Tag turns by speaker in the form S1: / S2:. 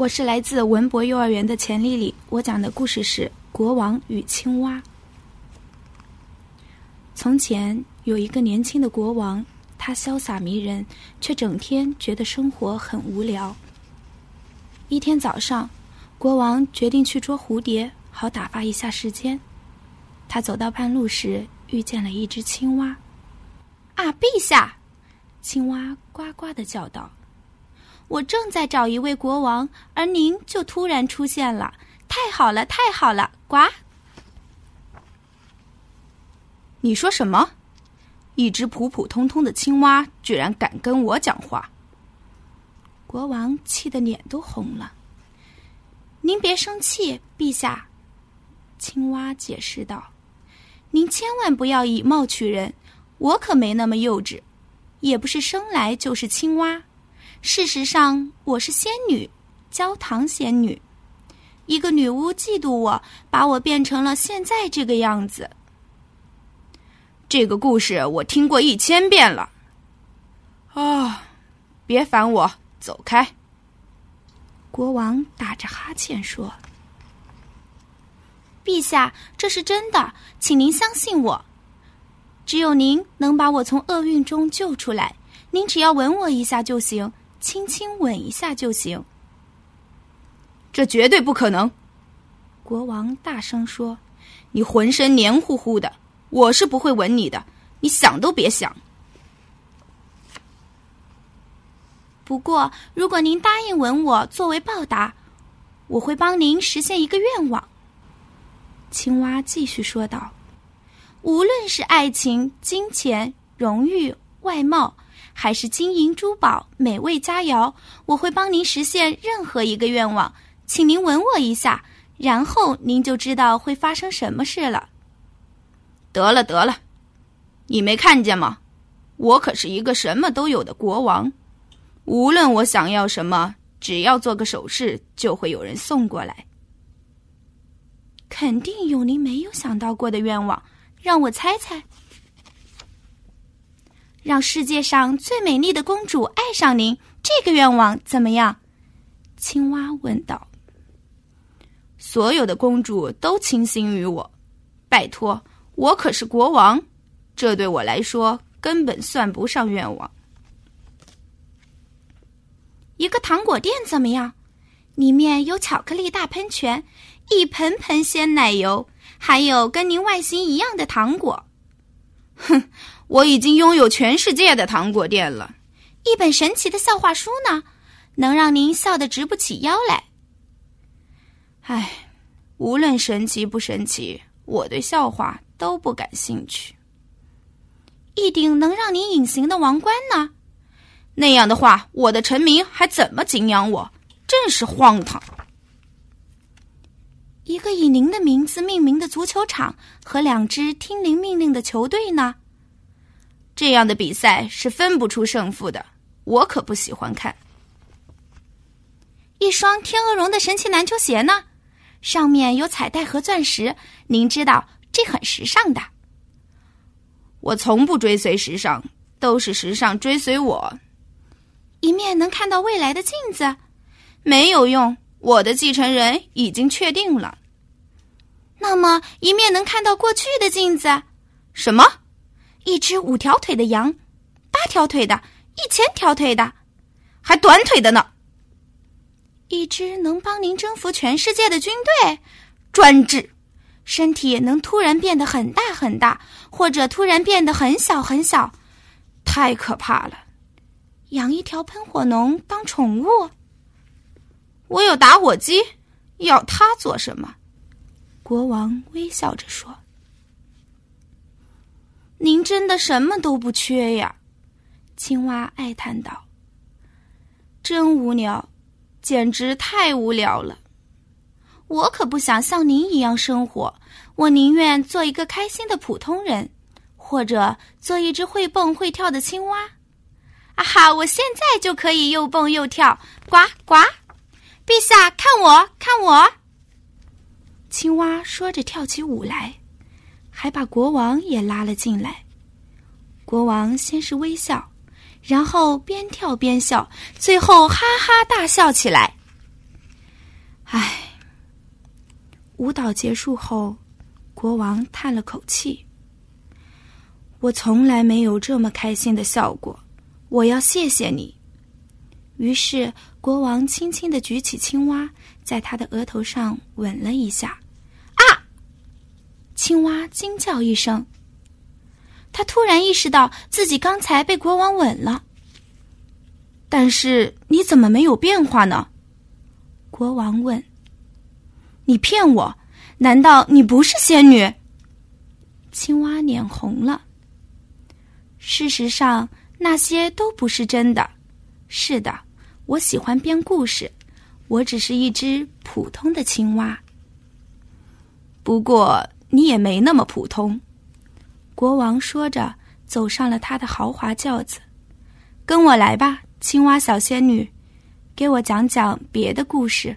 S1: 我是来自文博幼儿园的钱丽丽，我讲的故事是《国王与青蛙》。从前有一个年轻的国王，他潇洒迷人，却整天觉得生活很无聊。一天早上，国王决定去捉蝴蝶，好打发一下时间。他走到半路时，遇见了一只青蛙。“啊，陛下！”青蛙呱呱的叫道。我正在找一位国王，而您就突然出现了，太好了，太好了！呱！
S2: 你说什么？一只普普通通的青蛙居然敢跟我讲话？
S1: 国王气得脸都红了。您别生气，陛下。青蛙解释道：“您千万不要以貌取人，我可没那么幼稚，也不是生来就是青蛙。”事实上，我是仙女，焦糖仙女。一个女巫嫉妒我，把我变成了现在这个样子。
S2: 这个故事我听过一千遍了。啊，别烦我，走开。
S1: 国王打着哈欠说：“陛下，这是真的，请您相信我。只有您能把我从厄运中救出来。您只要吻我一下就行。”轻轻吻一下就行。
S2: 这绝对不可能！
S1: 国王大声说：“
S2: 你浑身黏糊糊的，我是不会吻你的，你想都别想。”
S1: 不过，如果您答应吻我，作为报答，我会帮您实现一个愿望。”青蛙继续说道：“无论是爱情、金钱、荣誉、外貌。”还是金银珠宝、美味佳肴，我会帮您实现任何一个愿望。请您吻我一下，然后您就知道会发生什么事了。
S2: 得了得了，你没看见吗？我可是一个什么都有的国王，无论我想要什么，只要做个手势，就会有人送过来。
S1: 肯定有您没有想到过的愿望，让我猜猜。让世界上最美丽的公主爱上您，这个愿望怎么样？青蛙问道。
S2: 所有的公主都倾心于我，拜托，我可是国王，这对我来说根本算不上愿望。
S1: 一个糖果店怎么样？里面有巧克力大喷泉，一盆盆鲜奶油，还有跟您外形一样的糖果。
S2: 哼。我已经拥有全世界的糖果店了，
S1: 一本神奇的笑话书呢，能让您笑得直不起腰来。
S2: 唉，无论神奇不神奇，我对笑话都不感兴趣。
S1: 一顶能让您隐形的王冠呢？
S2: 那样的话，我的臣民还怎么敬仰我？真是荒唐。
S1: 一个以您的名字命名的足球场和两支听您命令的球队呢？
S2: 这样的比赛是分不出胜负的，我可不喜欢看。
S1: 一双天鹅绒的神奇篮球鞋呢，上面有彩带和钻石，您知道这很时尚的。
S2: 我从不追随时尚，都是时尚追随我。
S1: 一面能看到未来的镜子，
S2: 没有用，我的继承人已经确定了。
S1: 那么，一面能看到过去的镜子，
S2: 什么？
S1: 一只五条腿的羊，八条腿的，一千条腿的，
S2: 还短腿的呢。
S1: 一支能帮您征服全世界的军队，
S2: 专制，
S1: 身体能突然变得很大很大，或者突然变得很小很小，
S2: 太可怕了。
S1: 养一条喷火龙当宠物，
S2: 我有打火机，要它做什么？
S1: 国王微笑着说。您真的什么都不缺呀，青蛙哀叹道。真无聊，简直太无聊了。我可不想像您一样生活，我宁愿做一个开心的普通人，或者做一只会蹦会跳的青蛙。啊哈！我现在就可以又蹦又跳，呱呱！陛下，看我，看我！青蛙说着跳起舞来。还把国王也拉了进来。国王先是微笑，然后边跳边笑，最后哈哈大笑起来。唉，舞蹈结束后，国王叹了口气：“我从来没有这么开心的笑过。我要谢谢你。”于是，国王轻轻的举起青蛙，在他的额头上吻了一下。青蛙惊叫一声。他突然意识到自己刚才被国王吻了。但是你怎么没有变化呢？国王问。你骗我？难道你不是仙女？青蛙脸红了。事实上，那些都不是真的。是的。我喜欢编故事，我只是一只普通的青蛙。
S2: 不过你也没那么普通，
S1: 国王说着，走上了他的豪华轿子。跟我来吧，青蛙小仙女，给我讲讲别的故事。